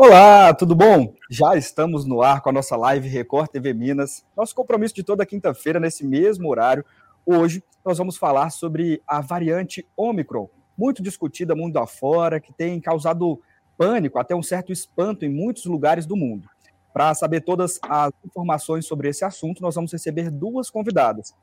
Olá, tudo bom? Já estamos no ar com a nossa live Record TV Minas. Nosso compromisso de toda quinta-feira, nesse mesmo horário. Hoje, nós vamos falar sobre a variante Omicron, muito discutida mundo afora, que tem causado pânico, até um certo espanto em muitos lugares do mundo. Para saber todas as informações sobre esse assunto, nós vamos receber duas convidadas.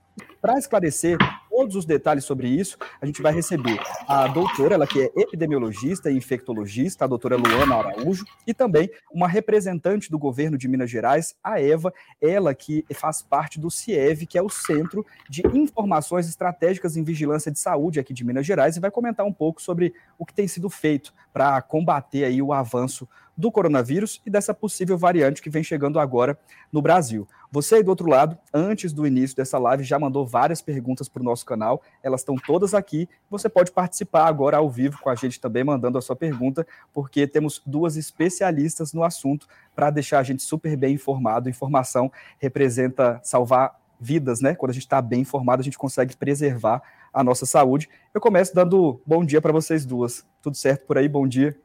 Para esclarecer todos os detalhes sobre isso, a gente vai receber a doutora, ela que é epidemiologista e infectologista, a doutora Luana Araújo, e também uma representante do governo de Minas Gerais, a Eva, ela que faz parte do CIEV, que é o Centro de Informações Estratégicas em Vigilância de Saúde aqui de Minas Gerais, e vai comentar um pouco sobre o que tem sido feito para combater aí o avanço do coronavírus e dessa possível variante que vem chegando agora no Brasil. Você aí do outro lado, antes do início dessa live, já mandou várias perguntas para o nosso canal, elas estão todas aqui. Você pode participar agora ao vivo com a gente também, mandando a sua pergunta, porque temos duas especialistas no assunto para deixar a gente super bem informado. Informação representa salvar vidas, né? Quando a gente está bem informado, a gente consegue preservar a nossa saúde. Eu começo dando bom dia para vocês duas. Tudo certo por aí? Bom dia.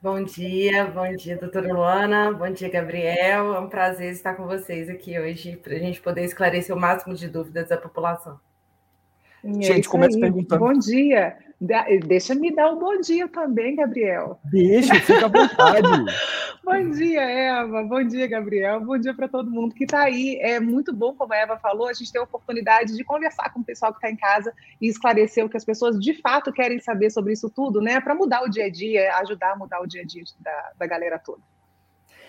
Bom dia, bom dia, doutora Luana, bom dia, Gabriel. É um prazer estar com vocês aqui hoje para a gente poder esclarecer o máximo de dúvidas da população. É gente, começa perguntando. Bom dia. Deixa-me dar um bom dia também, Gabriel. Deixa, fica à vontade. bom dia, Eva. Bom dia, Gabriel. Bom dia para todo mundo que está aí. É muito bom, como a Eva falou, a gente ter a oportunidade de conversar com o pessoal que está em casa e esclarecer o que as pessoas de fato querem saber sobre isso tudo, né? Para mudar o dia a dia, ajudar a mudar o dia a dia da, da galera toda.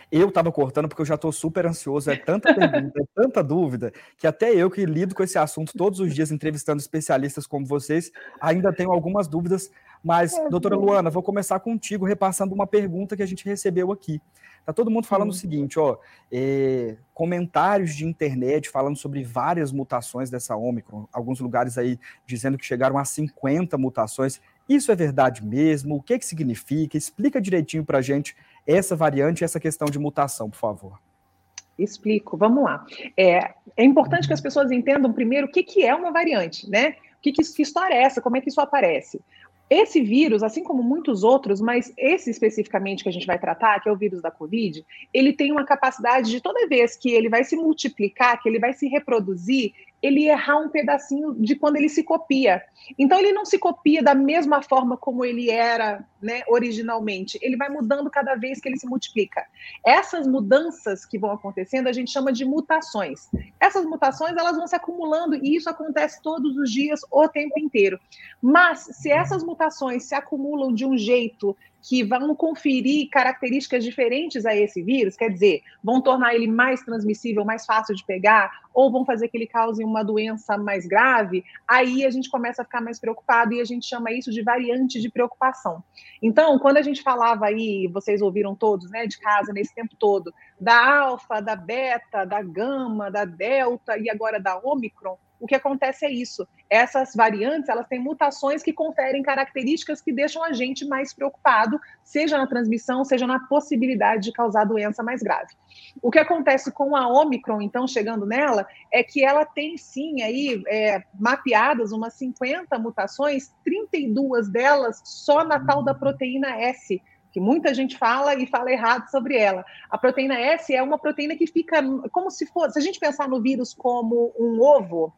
Eu estava cortando porque eu já estou super ansioso, é tanta pergunta, é tanta dúvida, que até eu que lido com esse assunto todos os dias entrevistando especialistas como vocês, ainda tenho algumas dúvidas. Mas, doutora Luana, vou começar contigo repassando uma pergunta que a gente recebeu aqui. Tá todo mundo falando o seguinte, ó, é, comentários de internet falando sobre várias mutações dessa Ômicron, alguns lugares aí dizendo que chegaram a 50 mutações. Isso é verdade mesmo? O que, que significa? Explica direitinho para a gente essa variante essa questão de mutação, por favor. Explico, vamos lá. É, é importante que as pessoas entendam primeiro o que, que é uma variante, né? Que, que, que história é essa? Como é que isso aparece? Esse vírus, assim como muitos outros, mas esse especificamente que a gente vai tratar, que é o vírus da Covid, ele tem uma capacidade de toda vez que ele vai se multiplicar, que ele vai se reproduzir, ele errar um pedacinho de quando ele se copia. Então ele não se copia da mesma forma como ele era, né, originalmente. Ele vai mudando cada vez que ele se multiplica. Essas mudanças que vão acontecendo, a gente chama de mutações. Essas mutações, elas vão se acumulando e isso acontece todos os dias, o tempo inteiro. Mas se essas mutações se acumulam de um jeito que vão conferir características diferentes a esse vírus, quer dizer, vão tornar ele mais transmissível, mais fácil de pegar, ou vão fazer que ele cause uma doença mais grave, aí a gente começa a ficar mais preocupado e a gente chama isso de variante de preocupação. Então, quando a gente falava aí, vocês ouviram todos, né, de casa nesse tempo todo, da alfa, da beta, da gama, da delta e agora da omicron, o que acontece é isso. Essas variantes, elas têm mutações que conferem características que deixam a gente mais preocupado, seja na transmissão, seja na possibilidade de causar doença mais grave. O que acontece com a Omicron, então, chegando nela, é que ela tem sim aí é, mapeadas umas 50 mutações, 32 delas só na tal da proteína S, que muita gente fala e fala errado sobre ela. A proteína S é uma proteína que fica como se fosse, se a gente pensar no vírus como um ovo,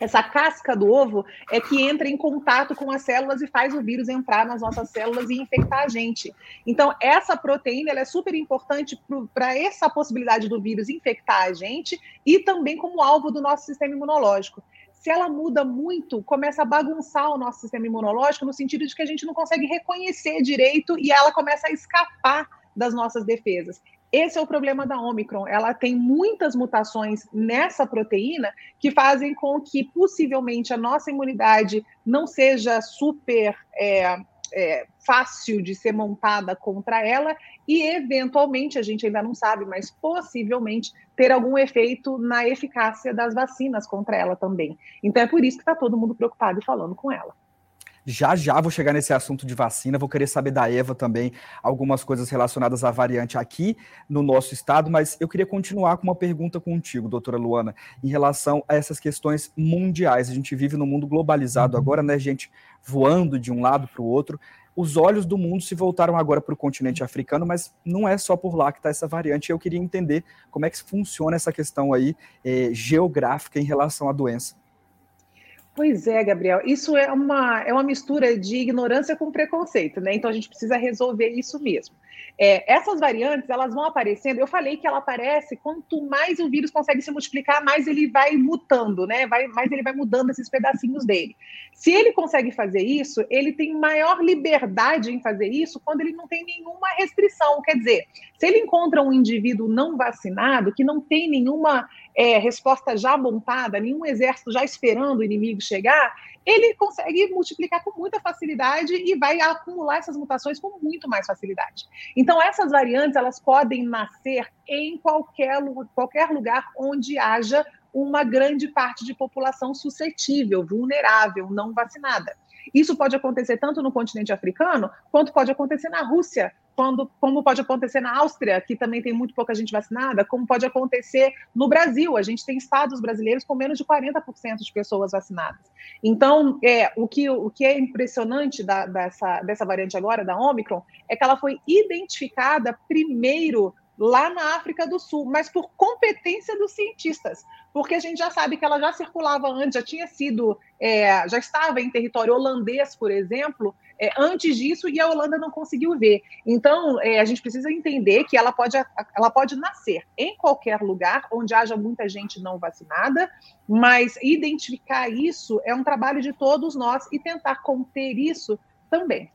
essa casca do ovo é que entra em contato com as células e faz o vírus entrar nas nossas células e infectar a gente. Então, essa proteína é super importante para essa possibilidade do vírus infectar a gente e também como alvo do nosso sistema imunológico. Se ela muda muito, começa a bagunçar o nosso sistema imunológico, no sentido de que a gente não consegue reconhecer direito e ela começa a escapar das nossas defesas. Esse é o problema da Omicron. Ela tem muitas mutações nessa proteína que fazem com que possivelmente a nossa imunidade não seja super é, é, fácil de ser montada contra ela e, eventualmente, a gente ainda não sabe, mas possivelmente ter algum efeito na eficácia das vacinas contra ela também. Então é por isso que está todo mundo preocupado e falando com ela. Já já vou chegar nesse assunto de vacina, vou querer saber da Eva também algumas coisas relacionadas à variante aqui no nosso estado, mas eu queria continuar com uma pergunta contigo, doutora Luana, em relação a essas questões mundiais. A gente vive num mundo globalizado uhum. agora, né, gente voando de um lado para o outro. os olhos do mundo se voltaram agora para o continente africano, mas não é só por lá que está essa variante. Eu queria entender como é que funciona essa questão aí é, geográfica em relação à doença. Pois é, Gabriel, isso é uma, é uma mistura de ignorância com preconceito, né? Então a gente precisa resolver isso mesmo. É, essas variantes, elas vão aparecendo, eu falei que ela aparece, quanto mais o vírus consegue se multiplicar, mais ele vai mutando, né? Vai, mais ele vai mudando esses pedacinhos dele. Se ele consegue fazer isso, ele tem maior liberdade em fazer isso quando ele não tem nenhuma restrição. Quer dizer, se ele encontra um indivíduo não vacinado, que não tem nenhuma é, resposta já montada, nenhum exército já esperando o inimigo chegar, ele consegue multiplicar com muita facilidade e vai acumular essas mutações com muito mais facilidade. Então, essas variantes elas podem nascer em qualquer, qualquer lugar onde haja uma grande parte de população suscetível, vulnerável, não vacinada. Isso pode acontecer tanto no continente africano, quanto pode acontecer na Rússia, quando, como pode acontecer na Áustria, que também tem muito pouca gente vacinada, como pode acontecer no Brasil. A gente tem estados brasileiros com menos de 40% de pessoas vacinadas. Então, é, o, que, o que é impressionante da, dessa, dessa variante agora, da Omicron, é que ela foi identificada primeiro lá na África do Sul, mas por competência dos cientistas, porque a gente já sabe que ela já circulava antes, já tinha sido, é, já estava em território holandês, por exemplo, é, antes disso, e a Holanda não conseguiu ver. Então, é, a gente precisa entender que ela pode, ela pode nascer em qualquer lugar onde haja muita gente não vacinada, mas identificar isso é um trabalho de todos nós e tentar conter isso também.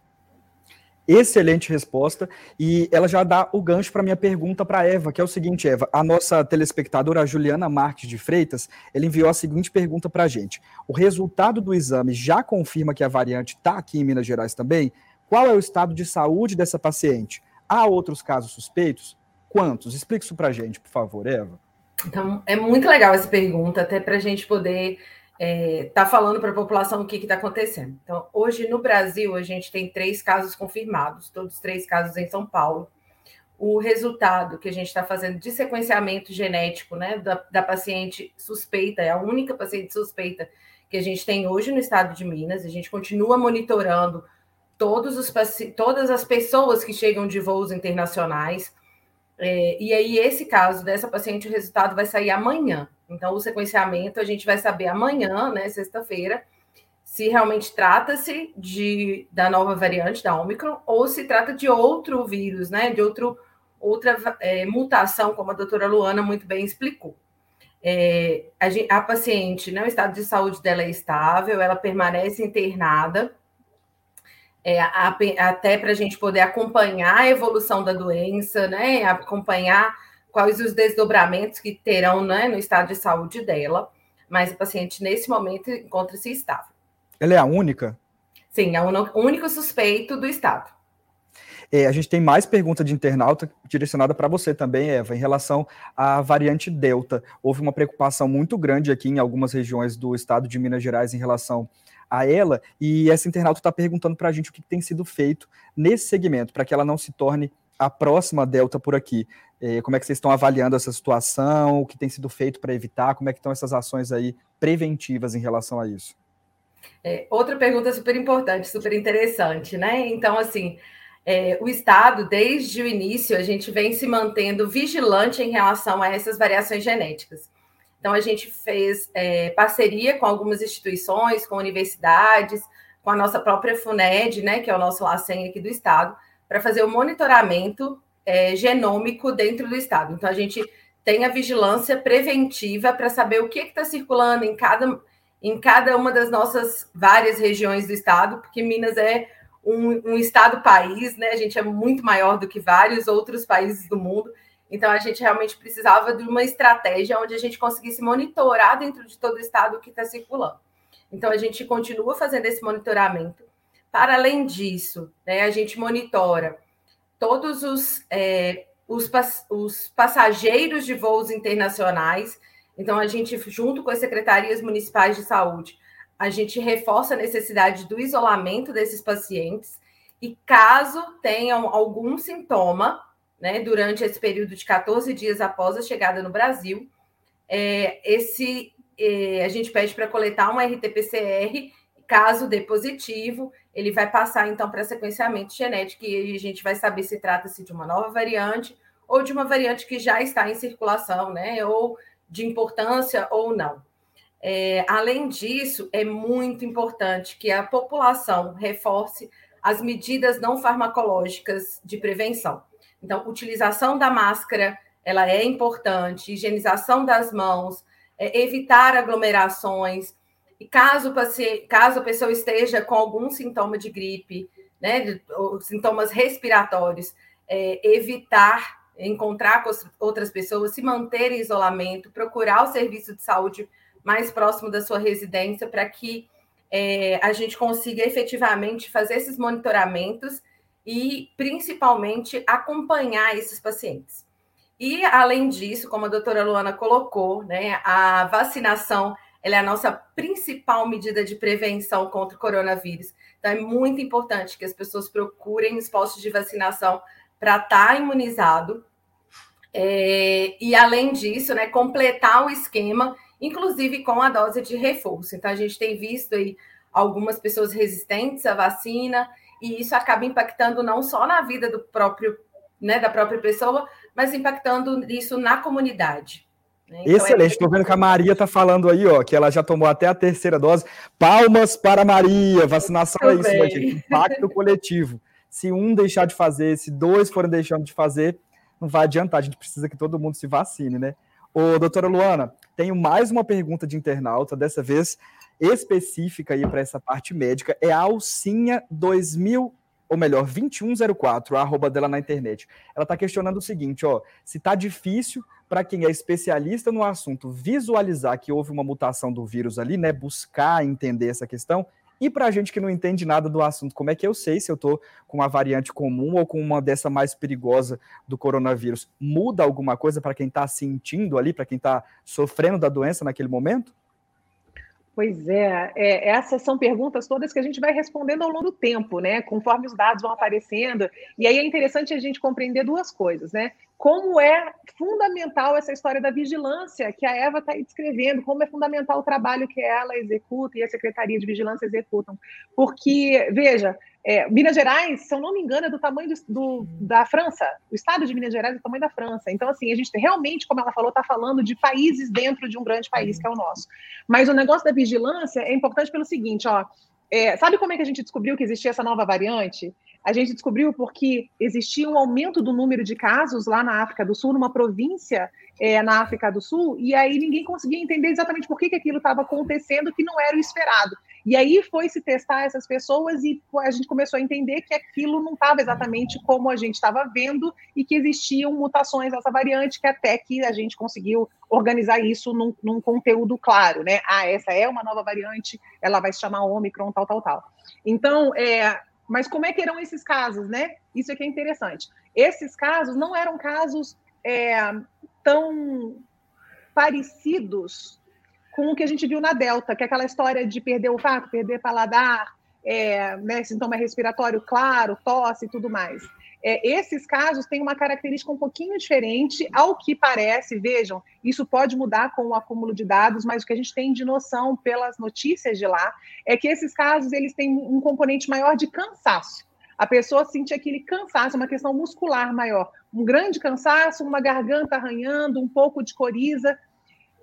Excelente resposta. E ela já dá o gancho para minha pergunta para Eva, que é o seguinte, Eva, a nossa telespectadora a Juliana Marques de Freitas, ela enviou a seguinte pergunta para a gente. O resultado do exame já confirma que a variante está aqui em Minas Gerais também? Qual é o estado de saúde dessa paciente? Há outros casos suspeitos? Quantos? Explique isso para a gente, por favor, Eva. Então, é muito legal essa pergunta, até para a gente poder está é, tá falando para a população o que está acontecendo. Então, hoje no Brasil, a gente tem três casos confirmados, todos três casos em São Paulo. O resultado que a gente está fazendo de sequenciamento genético né, da, da, paciente suspeita, é a única paciente suspeita que a gente tem hoje no estado de Minas. A gente continua monitorando todos os, todas as pessoas que chegam de voos internacionais. É, e aí, esse caso dessa paciente, o resultado vai sair amanhã. Então, o sequenciamento a gente vai saber amanhã, né, sexta-feira, se realmente trata-se de da nova variante da Omicron ou se trata de outro vírus, né, de outro, outra é, mutação, como a doutora Luana muito bem explicou. É, a, a, paciente, né, o estado de saúde dela é estável, ela permanece internada, é, até para a gente poder acompanhar a evolução da doença, né, acompanhar quais os desdobramentos que terão né, no estado de saúde dela, mas a paciente nesse momento encontra-se estável. Ela é a única? Sim, é o único suspeito do estado. É, a gente tem mais pergunta de internauta direcionada para você também, Eva, em relação à variante Delta. Houve uma preocupação muito grande aqui em algumas regiões do estado de Minas Gerais em relação a ela, e essa internauta está perguntando para a gente o que tem sido feito nesse segmento, para que ela não se torne a próxima Delta por aqui. É, como é que vocês estão avaliando essa situação? O que tem sido feito para evitar? Como é que estão essas ações aí preventivas em relação a isso? É, outra pergunta super importante, super interessante, né? Então, assim, é, o Estado, desde o início, a gente vem se mantendo vigilante em relação a essas variações genéticas. Então, a gente fez é, parceria com algumas instituições, com universidades, com a nossa própria FUNED, né, que é o nosso LACEN aqui do Estado, para fazer o monitoramento é, genômico dentro do estado. Então, a gente tem a vigilância preventiva para saber o que está circulando em cada, em cada uma das nossas várias regiões do estado, porque Minas é um, um estado-país, né? A gente é muito maior do que vários outros países do mundo. Então, a gente realmente precisava de uma estratégia onde a gente conseguisse monitorar dentro de todo o estado o que está circulando. Então, a gente continua fazendo esse monitoramento. Para além disso, né, a gente monitora todos os, é, os, os passageiros de voos internacionais. Então, a gente, junto com as secretarias municipais de saúde, a gente reforça a necessidade do isolamento desses pacientes. E caso tenham algum sintoma, né, durante esse período de 14 dias após a chegada no Brasil, é, esse é, a gente pede para coletar um RT-PCR caso dê positivo, ele vai passar então para sequenciamento genético e a gente vai saber se trata-se de uma nova variante ou de uma variante que já está em circulação, né? Ou de importância ou não. É, além disso, é muito importante que a população reforce as medidas não farmacológicas de prevenção. Então, utilização da máscara, ela é importante, higienização das mãos, é, evitar aglomerações, e caso, caso a pessoa esteja com algum sintoma de gripe, né, sintomas respiratórios, é, evitar encontrar com outras pessoas, se manter em isolamento, procurar o serviço de saúde mais próximo da sua residência para que é, a gente consiga efetivamente fazer esses monitoramentos e, principalmente, acompanhar esses pacientes. E, além disso, como a doutora Luana colocou, né, a vacinação ela é a nossa principal medida de prevenção contra o coronavírus. Então, é muito importante que as pessoas procurem os postos de vacinação para estar tá imunizado. É, e, além disso, né, completar o esquema, inclusive com a dose de reforço. Então, a gente tem visto aí algumas pessoas resistentes à vacina, e isso acaba impactando não só na vida do próprio, né, da própria pessoa, mas impactando isso na comunidade. Né? Então, Excelente, estou é... vendo que a Maria está falando aí, ó, que ela já tomou até a terceira dose. Palmas para a Maria, vacinação é isso, gente, impacto coletivo. Se um deixar de fazer, se dois forem deixando de fazer, não vai adiantar, a gente precisa que todo mundo se vacine, né? Ô, doutora Luana, tenho mais uma pergunta de internauta, dessa vez específica aí para essa parte médica, é a Alcinha 2000 ou melhor, 2104, a arroba dela na internet. Ela está questionando o seguinte, ó, se está difícil para quem é especialista no assunto visualizar que houve uma mutação do vírus ali, né, buscar entender essa questão, e para a gente que não entende nada do assunto, como é que eu sei se eu estou com uma variante comum ou com uma dessa mais perigosa do coronavírus? Muda alguma coisa para quem está sentindo ali, para quem está sofrendo da doença naquele momento? Pois é, é, essas são perguntas todas que a gente vai respondendo ao longo do tempo, né? Conforme os dados vão aparecendo. E aí é interessante a gente compreender duas coisas, né? Como é fundamental essa história da vigilância que a Eva está descrevendo, como é fundamental o trabalho que ela executa e a Secretaria de Vigilância executam. Porque, veja, é, Minas Gerais, se eu não me engano, é do tamanho do, do, da França. O estado de Minas Gerais é do tamanho da França. Então, assim, a gente realmente, como ela falou, está falando de países dentro de um grande país, que é o nosso. Mas o negócio da vigilância é importante pelo seguinte, ó. É, sabe como é que a gente descobriu que existia essa nova variante? A gente descobriu porque existia um aumento do número de casos lá na África do Sul, numa província é, na África do Sul, e aí ninguém conseguia entender exatamente por que, que aquilo estava acontecendo, que não era o esperado. E aí foi se testar essas pessoas e a gente começou a entender que aquilo não estava exatamente como a gente estava vendo e que existiam mutações dessa variante, que até que a gente conseguiu organizar isso num, num conteúdo claro, né? Ah, essa é uma nova variante, ela vai se chamar Omicron, tal, tal, tal. Então, é, mas como é que eram esses casos, né? Isso aqui é interessante. Esses casos não eram casos é, tão parecidos com o que a gente viu na Delta, que é aquela história de perder o fato, perder paladar, é, né, sintoma respiratório claro, tosse e tudo mais. É, esses casos têm uma característica um pouquinho diferente, ao que parece, vejam, isso pode mudar com o acúmulo de dados, mas o que a gente tem de noção pelas notícias de lá é que esses casos eles têm um componente maior de cansaço. A pessoa sente aquele cansaço, uma questão muscular maior, um grande cansaço, uma garganta arranhando, um pouco de coriza,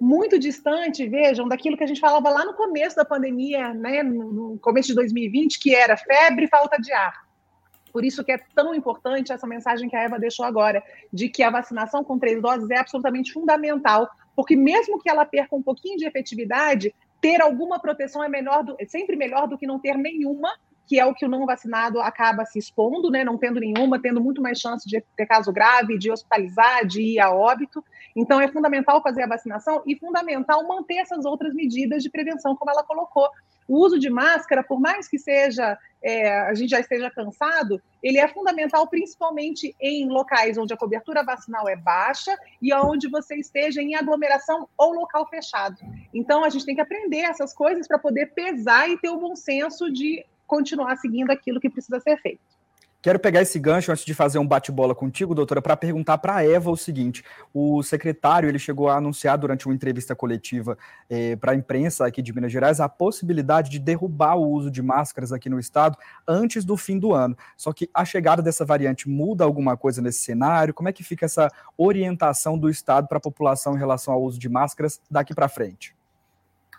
muito distante, vejam, daquilo que a gente falava lá no começo da pandemia, né, no começo de 2020, que era febre e falta de ar. Por isso que é tão importante essa mensagem que a Eva deixou agora, de que a vacinação com três doses é absolutamente fundamental, porque mesmo que ela perca um pouquinho de efetividade, ter alguma proteção é melhor do, é sempre melhor do que não ter nenhuma, que é o que o não vacinado acaba se expondo, né, não tendo nenhuma, tendo muito mais chance de ter caso grave, de hospitalizar, de ir a óbito. Então, é fundamental fazer a vacinação e fundamental manter essas outras medidas de prevenção, como ela colocou. O uso de máscara, por mais que seja é, a gente já esteja cansado, ele é fundamental principalmente em locais onde a cobertura vacinal é baixa e onde você esteja em aglomeração ou local fechado. Então, a gente tem que aprender essas coisas para poder pesar e ter o bom senso de continuar seguindo aquilo que precisa ser feito. Quero pegar esse gancho antes de fazer um bate-bola contigo, doutora, para perguntar para a Eva o seguinte: o secretário ele chegou a anunciar durante uma entrevista coletiva eh, para a imprensa aqui de Minas Gerais a possibilidade de derrubar o uso de máscaras aqui no estado antes do fim do ano. Só que a chegada dessa variante muda alguma coisa nesse cenário? Como é que fica essa orientação do estado para a população em relação ao uso de máscaras daqui para frente?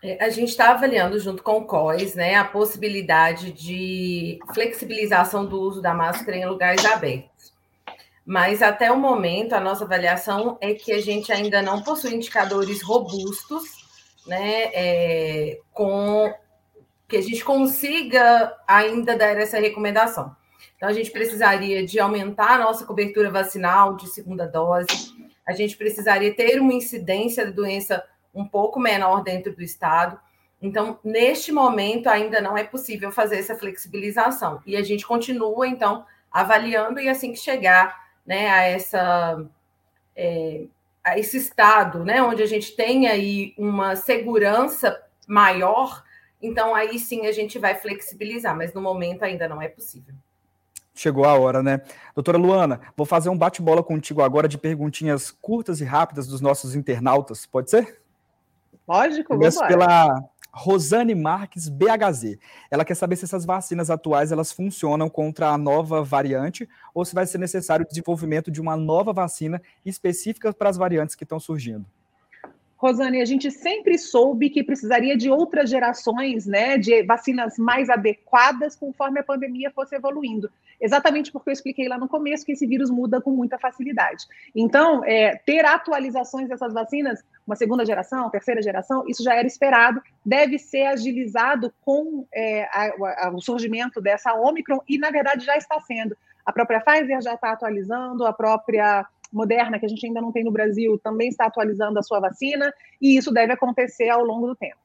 É, a gente está avaliando junto com o COIS né, a possibilidade de flexibilização do uso da máscara em lugares abertos. Mas até o momento, a nossa avaliação é que a gente ainda não possui indicadores robustos, né, é, com que a gente consiga ainda dar essa recomendação. Então, a gente precisaria de aumentar a nossa cobertura vacinal de segunda dose, a gente precisaria ter uma incidência da doença um pouco menor dentro do estado. Então, neste momento, ainda não é possível fazer essa flexibilização. E a gente continua, então, avaliando e assim que chegar né, a, essa, é, a esse estado, né, onde a gente tem aí uma segurança maior, então aí sim a gente vai flexibilizar, mas no momento ainda não é possível. Chegou a hora, né? Doutora Luana, vou fazer um bate-bola contigo agora de perguntinhas curtas e rápidas dos nossos internautas, pode ser? Lógico, vamos pela Rosane Marques BHZ. Ela quer saber se essas vacinas atuais elas funcionam contra a nova variante ou se vai ser necessário o desenvolvimento de uma nova vacina específica para as variantes que estão surgindo. Rosane, a gente sempre soube que precisaria de outras gerações, né, de vacinas mais adequadas conforme a pandemia fosse evoluindo. Exatamente porque eu expliquei lá no começo que esse vírus muda com muita facilidade. Então, é, ter atualizações dessas vacinas, uma segunda geração, terceira geração, isso já era esperado, deve ser agilizado com é, a, a, o surgimento dessa Omicron e, na verdade, já está sendo. A própria Pfizer já está atualizando, a própria Moderna, que a gente ainda não tem no Brasil, também está atualizando a sua vacina, e isso deve acontecer ao longo do tempo.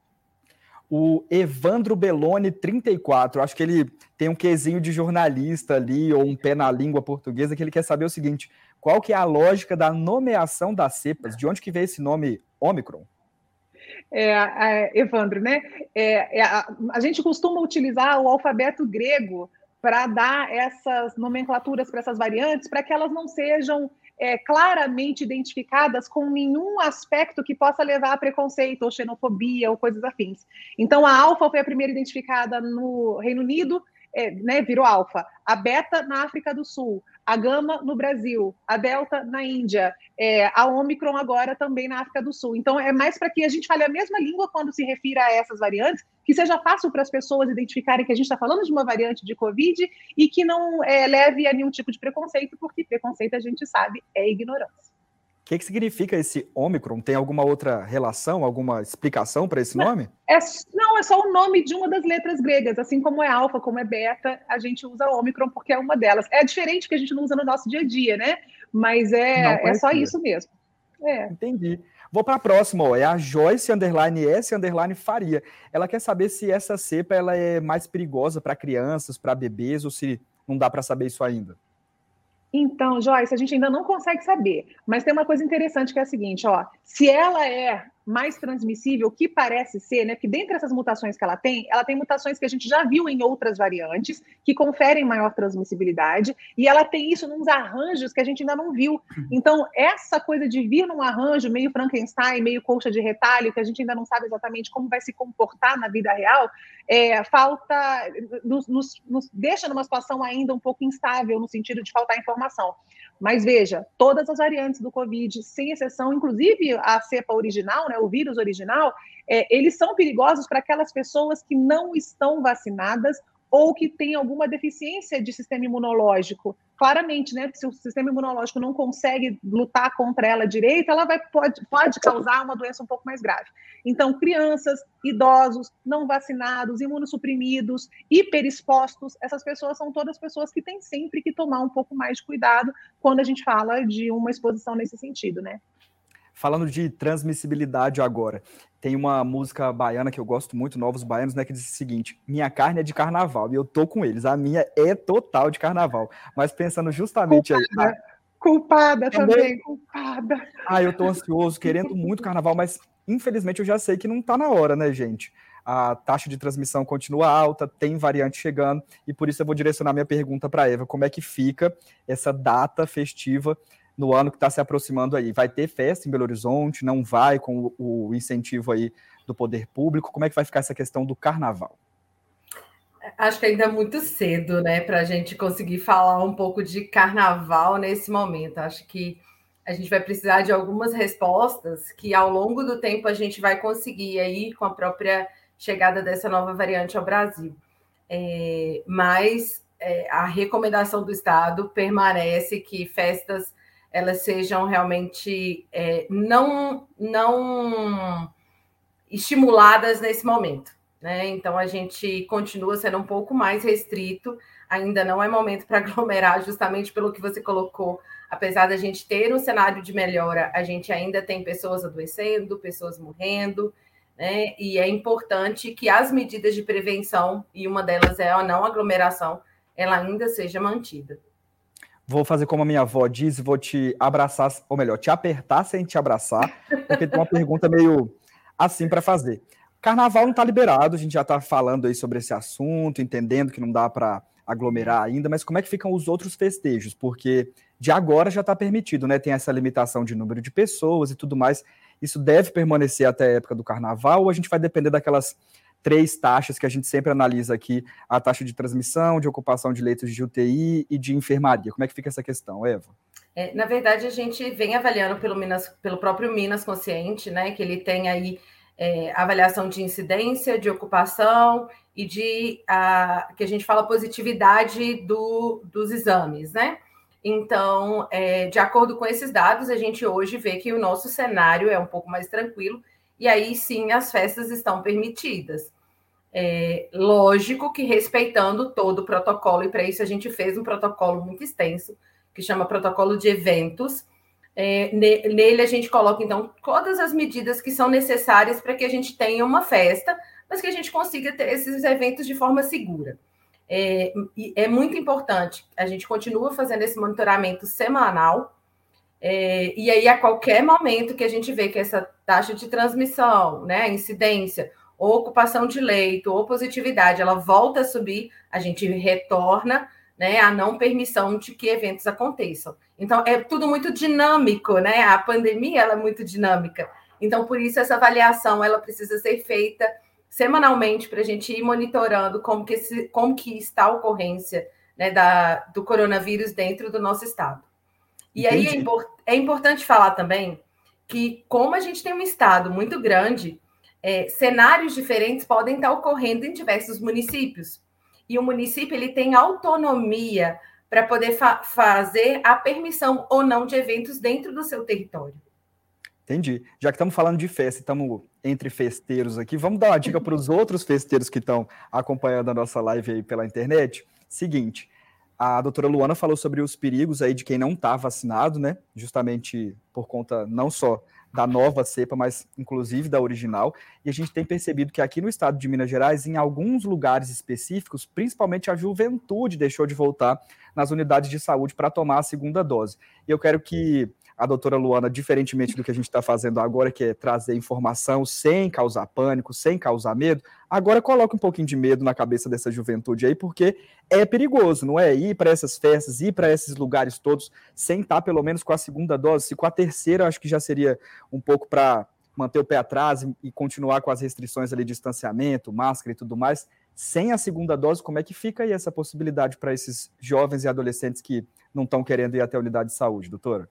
O Evandro Belloni, 34, acho que ele tem um quesinho de jornalista ali, ou um pé na língua portuguesa, que ele quer saber o seguinte: qual que é a lógica da nomeação das cepas? De onde que veio esse nome Omicron? É, é, Evandro, né? É, é a, a, gente costuma utilizar o alfabeto grego para dar essas nomenclaturas para essas variantes, para que elas não sejam é, claramente identificadas com nenhum aspecto que possa levar a preconceito ou xenofobia ou coisas afins. Então, a alfa foi a primeira identificada no Reino Unido, é, né, virou alfa. A beta na África do Sul, a gama no Brasil, a delta na Índia, é, a omicron agora também na África do Sul. Então, é mais para que a gente fale a mesma língua quando se refira a essas variantes, que seja fácil para as pessoas identificarem que a gente está falando de uma variante de Covid e que não é, leve a nenhum tipo de preconceito, porque preconceito a gente sabe é ignorância. O que, que significa esse Ômicron? Tem alguma outra relação, alguma explicação para esse nome? É, não, é só o nome de uma das letras gregas. Assim como é alfa, como é beta, a gente usa Ômicron porque é uma delas. É diferente que a gente não usa no nosso dia a dia, né? Mas é, é só isso mesmo. É. Entendi. Vou para a próxima, ó, é a Joyce underline S underline Faria. Ela quer saber se essa cepa ela é mais perigosa para crianças, para bebês ou se não dá para saber isso ainda. Então, Joyce, a gente ainda não consegue saber, mas tem uma coisa interessante que é a seguinte, ó, se ela é mais transmissível, que parece ser, né? Que dentre essas mutações que ela tem, ela tem mutações que a gente já viu em outras variantes, que conferem maior transmissibilidade, e ela tem isso nos arranjos que a gente ainda não viu. Então, essa coisa de vir num arranjo meio Frankenstein, meio colcha de retalho, que a gente ainda não sabe exatamente como vai se comportar na vida real, é, falta, nos, nos, nos deixa numa situação ainda um pouco instável, no sentido de faltar informação. Mas veja, todas as variantes do Covid, sem exceção, inclusive a cepa original, né, o vírus original, é, eles são perigosos para aquelas pessoas que não estão vacinadas ou que têm alguma deficiência de sistema imunológico. Claramente, né? Se o sistema imunológico não consegue lutar contra ela direito, ela vai, pode, pode causar uma doença um pouco mais grave. Então, crianças, idosos, não vacinados, imunossuprimidos, hiperexpostos, essas pessoas são todas pessoas que têm sempre que tomar um pouco mais de cuidado quando a gente fala de uma exposição nesse sentido, né? Falando de transmissibilidade agora, tem uma música baiana que eu gosto muito, Novos Baianos, né, que diz o seguinte: Minha carne é de carnaval, e eu tô com eles. A minha é total de carnaval. Mas pensando justamente culpada, aí. Culpada também, também, culpada. Ah, eu tô ansioso, querendo muito carnaval, mas infelizmente eu já sei que não tá na hora, né, gente? a taxa de transmissão continua alta, tem variante chegando, e por isso eu vou direcionar minha pergunta para a Eva: como é que fica essa data festiva no ano que está se aproximando aí? Vai ter festa em Belo Horizonte? Não vai com o incentivo aí do poder público? Como é que vai ficar essa questão do carnaval? Acho que ainda é muito cedo, né, para a gente conseguir falar um pouco de carnaval nesse momento. Acho que a gente vai precisar de algumas respostas que ao longo do tempo a gente vai conseguir aí com a própria chegada dessa nova variante ao Brasil. É, mas é, a recomendação do Estado permanece que festas elas sejam realmente é, não, não estimuladas nesse momento. Né? Então a gente continua sendo um pouco mais restrito, ainda não é momento para aglomerar, justamente pelo que você colocou. Apesar da gente ter um cenário de melhora, a gente ainda tem pessoas adoecendo, pessoas morrendo, né? E é importante que as medidas de prevenção, e uma delas é a não aglomeração, ela ainda seja mantida. Vou fazer como a minha avó diz, vou te abraçar, ou melhor, te apertar sem te abraçar, porque tem uma pergunta meio assim para fazer. Carnaval não está liberado, a gente já está falando aí sobre esse assunto, entendendo que não dá para aglomerar ainda, mas como é que ficam os outros festejos? Porque de agora já está permitido, né? Tem essa limitação de número de pessoas e tudo mais. Isso deve permanecer até a época do carnaval ou a gente vai depender daquelas três taxas que a gente sempre analisa aqui: a taxa de transmissão, de ocupação de leitos de UTI e de enfermaria? Como é que fica essa questão, Eva? É, na verdade, a gente vem avaliando pelo, Minas, pelo próprio Minas Consciente, né? Que ele tem aí é, avaliação de incidência, de ocupação e de a, que a gente fala positividade do, dos exames, né? Então, é, de acordo com esses dados, a gente hoje vê que o nosso cenário é um pouco mais tranquilo, e aí sim as festas estão permitidas. É, lógico que respeitando todo o protocolo, e para isso a gente fez um protocolo muito extenso, que chama protocolo de eventos, é, nele a gente coloca, então, todas as medidas que são necessárias para que a gente tenha uma festa, mas que a gente consiga ter esses eventos de forma segura. É, é muito importante, a gente continua fazendo esse monitoramento semanal, é, e aí, a qualquer momento que a gente vê que essa taxa de transmissão, né, incidência, ou ocupação de leito, ou positividade, ela volta a subir, a gente retorna né, a não permissão de que eventos aconteçam. Então, é tudo muito dinâmico, né? A pandemia ela é muito dinâmica. Então, por isso, essa avaliação ela precisa ser feita semanalmente para a gente ir monitorando como que, esse, como que está a ocorrência né, da, do coronavírus dentro do nosso estado. E Entendi. aí é, import, é, importante falar também que, como a gente tem um estado muito grande, é, cenários diferentes podem estar ocorrendo em diversos municípios. E o município ele tem autonomia para poder fa fazer a permissão ou não de eventos dentro do seu território. Entendi. Já que estamos falando de festa, estamos entre festeiros aqui, vamos dar uma dica para os outros festeiros que estão acompanhando a nossa live aí pela internet. Seguinte, a doutora Luana falou sobre os perigos aí de quem não está vacinado, né? Justamente por conta não só da nova cepa, mas inclusive da original. E a gente tem percebido que aqui no estado de Minas Gerais, em alguns lugares específicos, principalmente a juventude deixou de voltar nas unidades de saúde para tomar a segunda dose. E eu quero que a doutora Luana, diferentemente do que a gente está fazendo agora, que é trazer informação sem causar pânico, sem causar medo, agora coloque um pouquinho de medo na cabeça dessa juventude aí, porque é perigoso, não é? Ir para essas festas, ir para esses lugares todos sem estar pelo menos com a segunda dose. Se com a terceira, acho que já seria um pouco para manter o pé atrás e continuar com as restrições ali distanciamento, máscara e tudo mais. Sem a segunda dose, como é que fica aí essa possibilidade para esses jovens e adolescentes que não estão querendo ir até a unidade de saúde, doutora?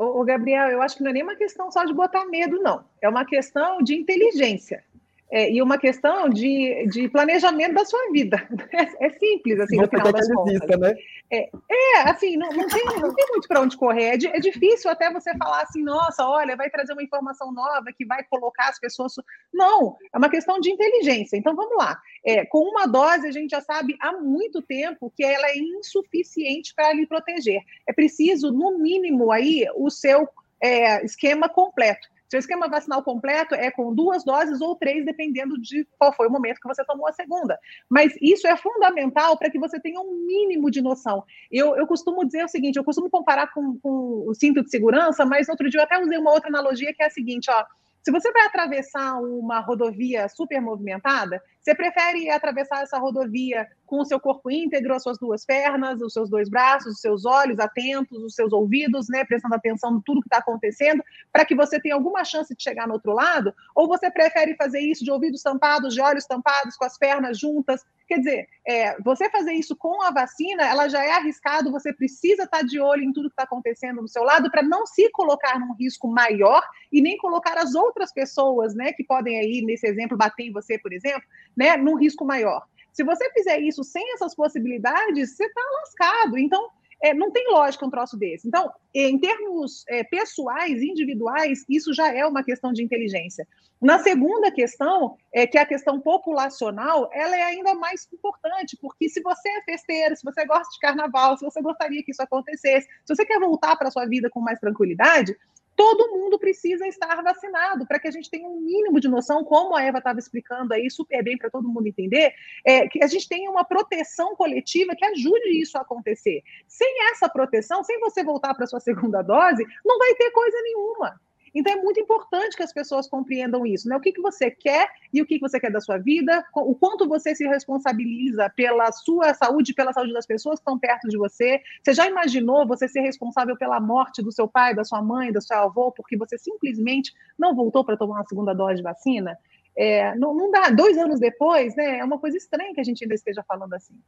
O Gabriel, eu acho que não é nem uma questão só de botar medo, não. É uma questão de inteligência. É, e uma questão de, de planejamento da sua vida. É, é simples, assim, no final das contas. Né? É, é, assim, não, não, tem, não tem muito para onde correr. É, é, difícil até você falar assim, nossa, olha, vai trazer uma informação nova que vai colocar as pessoas. Não, é uma questão de inteligência. Então, vamos lá. É, com uma dose, a gente já sabe há muito tempo que ela é insuficiente para lhe proteger. É preciso, no mínimo, aí, o seu é, esquema completo. Seu esquema vacinal completo é com duas doses ou três, dependendo de qual foi o momento que você tomou a segunda. Mas isso é fundamental para que você tenha um mínimo de noção. Eu, eu costumo dizer o seguinte: eu costumo comparar com, com o cinto de segurança, mas outro dia eu até usei uma outra analogia que é a seguinte: ó, Se você vai atravessar uma rodovia super movimentada, você prefere atravessar essa rodovia com o seu corpo íntegro, as suas duas pernas, os seus dois braços, os seus olhos atentos, os seus ouvidos, né, prestando atenção em tudo que está acontecendo, para que você tenha alguma chance de chegar no outro lado? Ou você prefere fazer isso de ouvidos tampados, de olhos tampados, com as pernas juntas? Quer dizer, é, você fazer isso com a vacina, ela já é arriscado, você precisa estar tá de olho em tudo que está acontecendo do seu lado para não se colocar num risco maior e nem colocar as outras pessoas, né, que podem aí, nesse exemplo, bater em você, por exemplo, né, num risco maior. Se você fizer isso sem essas possibilidades, você está lascado. Então, é, não tem lógica um troço desse. Então, em termos é, pessoais, individuais, isso já é uma questão de inteligência. Na segunda questão, é, que é a questão populacional, ela é ainda mais importante, porque se você é festeiro, se você gosta de carnaval, se você gostaria que isso acontecesse, se você quer voltar para a sua vida com mais tranquilidade, todo mundo precisa estar vacinado para que a gente tenha um mínimo de noção, como a Eva estava explicando aí super bem para todo mundo entender, é, que a gente tenha uma proteção coletiva que ajude isso a acontecer. Sem essa proteção, sem você voltar para sua segunda dose, não vai ter coisa nenhuma. Então, é muito importante que as pessoas compreendam isso, né? O que, que você quer e o que, que você quer da sua vida, o quanto você se responsabiliza pela sua saúde, pela saúde das pessoas que estão perto de você. Você já imaginou você ser responsável pela morte do seu pai, da sua mãe, do seu avô, porque você simplesmente não voltou para tomar uma segunda dose de vacina? É, não, não dá. Dois anos depois, né? É uma coisa estranha que a gente ainda esteja falando assim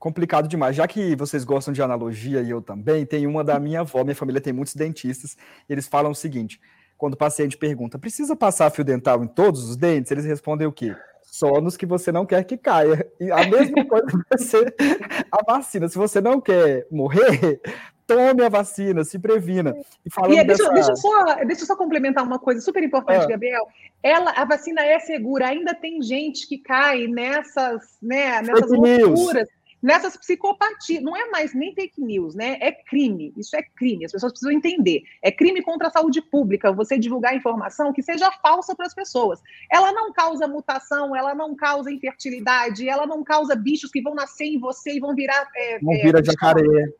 complicado demais. Já que vocês gostam de analogia e eu também, tem uma da minha avó, minha família tem muitos dentistas, eles falam o seguinte: quando o paciente pergunta, precisa passar fio dental em todos os dentes? Eles respondem o quê? Só nos que você não quer que caia. E a mesma coisa vai ser a vacina. Se você não quer morrer, tome a vacina, se previna. E falando e, deixa, dessa... deixa, eu só, deixa eu só complementar uma coisa super importante, ah. Gabriel. Ela, a vacina é segura. Ainda tem gente que cai nessas, né, nessas loucuras nessas psicopatias. Não é mais nem fake news, né? É crime. Isso é crime. As pessoas precisam entender. É crime contra a saúde pública você divulgar informação que seja falsa para as pessoas. Ela não causa mutação, ela não causa infertilidade, ela não causa bichos que vão nascer em você e vão virar. É, não é, vira jacaré.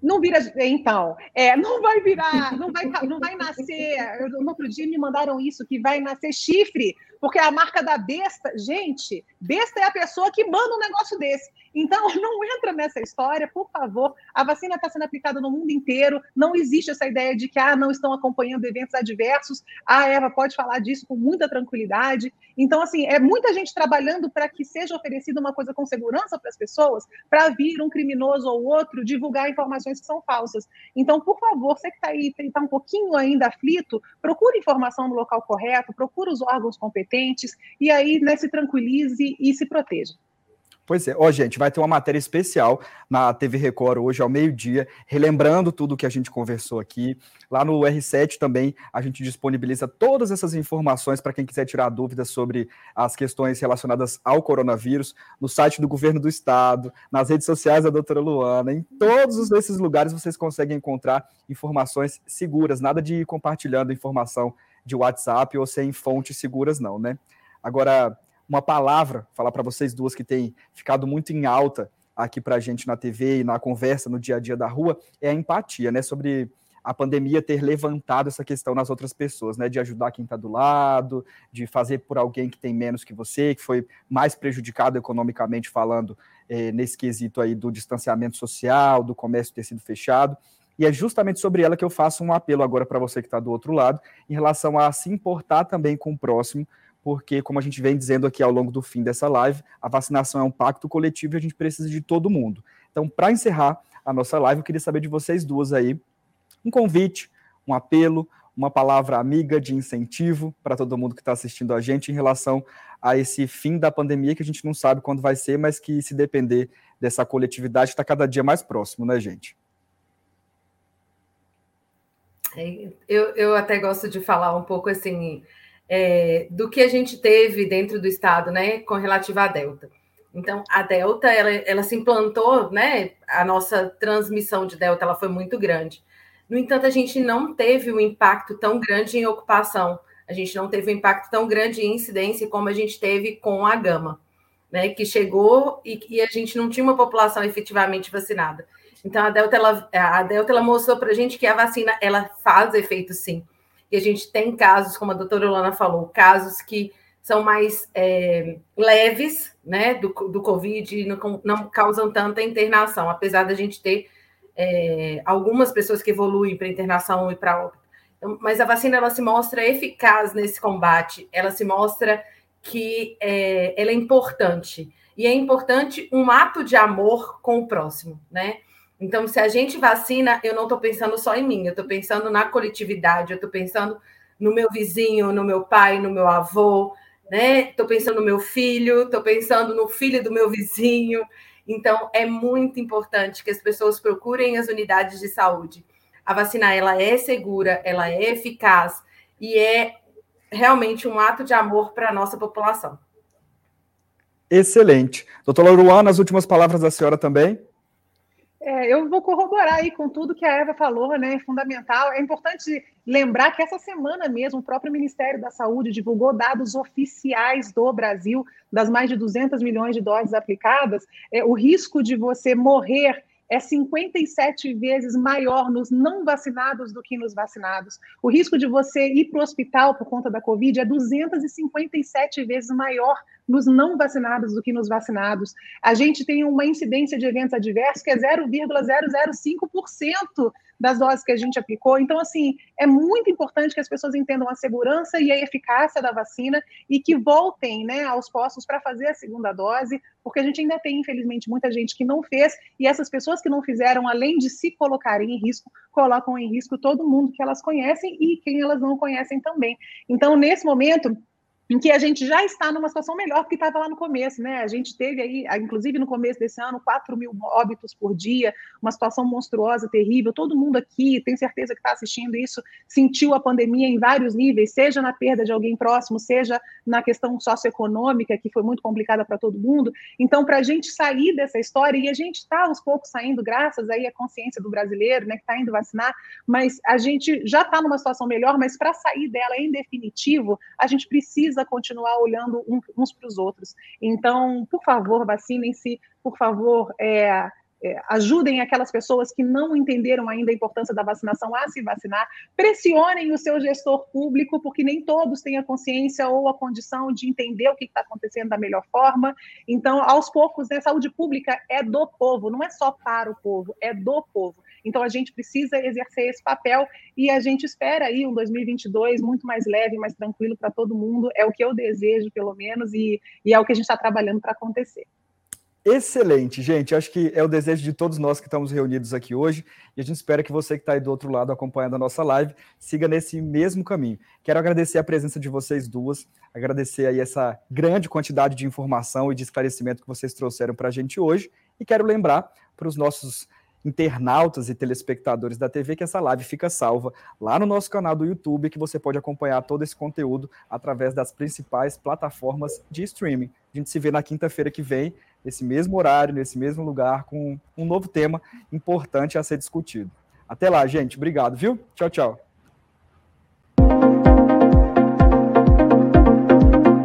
Não vira, então, é, não vai virar, não vai, não vai nascer. No outro dia me mandaram isso, que vai nascer chifre, porque é a marca da besta. Gente, besta é a pessoa que manda um negócio desse. Então, não entra nessa história, por favor. A vacina está sendo aplicada no mundo inteiro. Não existe essa ideia de que ah, não estão acompanhando eventos adversos. A Eva pode falar disso com muita tranquilidade. Então, assim, é muita gente trabalhando para que seja oferecida uma coisa com segurança para as pessoas, para vir um criminoso ou outro divulgar informações que são falsas. Então, por favor, você que está aí, está um pouquinho ainda aflito, procure informação no local correto, procure os órgãos competentes e aí né, se tranquilize e se proteja. Pois é, ó, gente, vai ter uma matéria especial na TV Record hoje ao meio-dia, relembrando tudo que a gente conversou aqui. Lá no R7 também a gente disponibiliza todas essas informações para quem quiser tirar dúvidas sobre as questões relacionadas ao coronavírus, no site do governo do estado, nas redes sociais da doutora Luana, em todos esses lugares vocês conseguem encontrar informações seguras, nada de ir compartilhando informação de WhatsApp ou sem fontes seguras, não, né? Agora, uma palavra, falar para vocês duas que tem ficado muito em alta aqui para a gente na TV e na conversa no dia a dia da rua, é a empatia, né? Sobre a pandemia ter levantado essa questão nas outras pessoas, né? De ajudar quem está do lado, de fazer por alguém que tem menos que você, que foi mais prejudicado economicamente falando eh, nesse quesito aí do distanciamento social, do comércio ter sido fechado. E é justamente sobre ela que eu faço um apelo agora para você que está do outro lado, em relação a se importar também com o próximo, porque, como a gente vem dizendo aqui ao longo do fim dessa live, a vacinação é um pacto coletivo e a gente precisa de todo mundo. Então, para encerrar a nossa live, eu queria saber de vocês duas aí um convite, um apelo, uma palavra amiga de incentivo para todo mundo que está assistindo a gente em relação a esse fim da pandemia que a gente não sabe quando vai ser, mas que, se depender dessa coletividade, está cada dia mais próximo, né, gente? É, eu, eu até gosto de falar um pouco assim é, do que a gente teve dentro do estado, né, com relativa à Delta. Então, a Delta, ela, ela se implantou, né, a nossa transmissão de Delta, ela foi muito grande. No entanto, a gente não teve um impacto tão grande em ocupação, a gente não teve um impacto tão grande em incidência como a gente teve com a Gama, né, que chegou e, e a gente não tinha uma população efetivamente vacinada. Então, a Delta, ela, a Delta, ela mostrou para a gente que a vacina, ela faz efeito sim, e a gente tem casos, como a doutora Lana falou, casos que são mais é, leves, né, do, do Covid e não, não, causam tanta internação, apesar da gente ter é, algumas pessoas que evoluem para internação e para óbito. Então, mas a vacina, ela se mostra eficaz nesse combate, ela se mostra que é, ela é importante, e é importante um ato de amor com o próximo, né? Então, se a gente vacina, eu não estou pensando só em mim, eu estou pensando na coletividade, eu estou pensando no meu vizinho, no meu pai, no meu avô, né? Estou pensando no meu filho, estou pensando no filho do meu vizinho. Então, é muito importante que as pessoas procurem as unidades de saúde. A vacina ela é segura, ela é eficaz e é realmente um ato de amor para a nossa população. Excelente. Doutora Luana, as últimas palavras da senhora também. É, eu vou corroborar aí com tudo que a Eva falou, né? É fundamental. É importante lembrar que essa semana mesmo o próprio Ministério da Saúde divulgou dados oficiais do Brasil, das mais de 200 milhões de doses aplicadas. É, o risco de você morrer é 57 vezes maior nos não vacinados do que nos vacinados. O risco de você ir para o hospital por conta da Covid é 257 vezes maior nos não vacinados do que nos vacinados. A gente tem uma incidência de eventos adversos que é 0,005% das doses que a gente aplicou. Então, assim, é muito importante que as pessoas entendam a segurança e a eficácia da vacina e que voltem né, aos postos para fazer a segunda dose, porque a gente ainda tem, infelizmente, muita gente que não fez, e essas pessoas que não fizeram, além de se colocarem em risco, colocam em risco todo mundo que elas conhecem e quem elas não conhecem também. Então, nesse momento, em que a gente já está numa situação melhor porque estava lá no começo, né? A gente teve aí, inclusive no começo desse ano, 4 mil óbitos por dia, uma situação monstruosa, terrível. Todo mundo aqui, tem certeza que está assistindo isso, sentiu a pandemia em vários níveis, seja na perda de alguém próximo, seja na questão socioeconômica, que foi muito complicada para todo mundo. Então, para a gente sair dessa história, e a gente está aos poucos saindo, graças aí à consciência do brasileiro, né, que está indo vacinar, mas a gente já está numa situação melhor, mas para sair dela em definitivo, a gente precisa precisa continuar olhando uns para os outros. Então, por favor, vacinem-se, por favor, é, é, ajudem aquelas pessoas que não entenderam ainda a importância da vacinação a se vacinar, pressionem o seu gestor público, porque nem todos têm a consciência ou a condição de entender o que está acontecendo da melhor forma. Então, aos poucos, né, saúde pública é do povo, não é só para o povo, é do povo. Então, a gente precisa exercer esse papel e a gente espera aí um 2022 muito mais leve, mais tranquilo para todo mundo. É o que eu desejo, pelo menos, e, e é o que a gente está trabalhando para acontecer. Excelente, gente. Acho que é o desejo de todos nós que estamos reunidos aqui hoje e a gente espera que você que está aí do outro lado acompanhando a nossa live siga nesse mesmo caminho. Quero agradecer a presença de vocês duas, agradecer aí essa grande quantidade de informação e de esclarecimento que vocês trouxeram para a gente hoje e quero lembrar para os nossos internautas e telespectadores da TV que essa live fica salva lá no nosso canal do YouTube, que você pode acompanhar todo esse conteúdo através das principais plataformas de streaming. A gente se vê na quinta-feira que vem, nesse mesmo horário, nesse mesmo lugar, com um novo tema importante a ser discutido. Até lá, gente. Obrigado, viu? Tchau, tchau.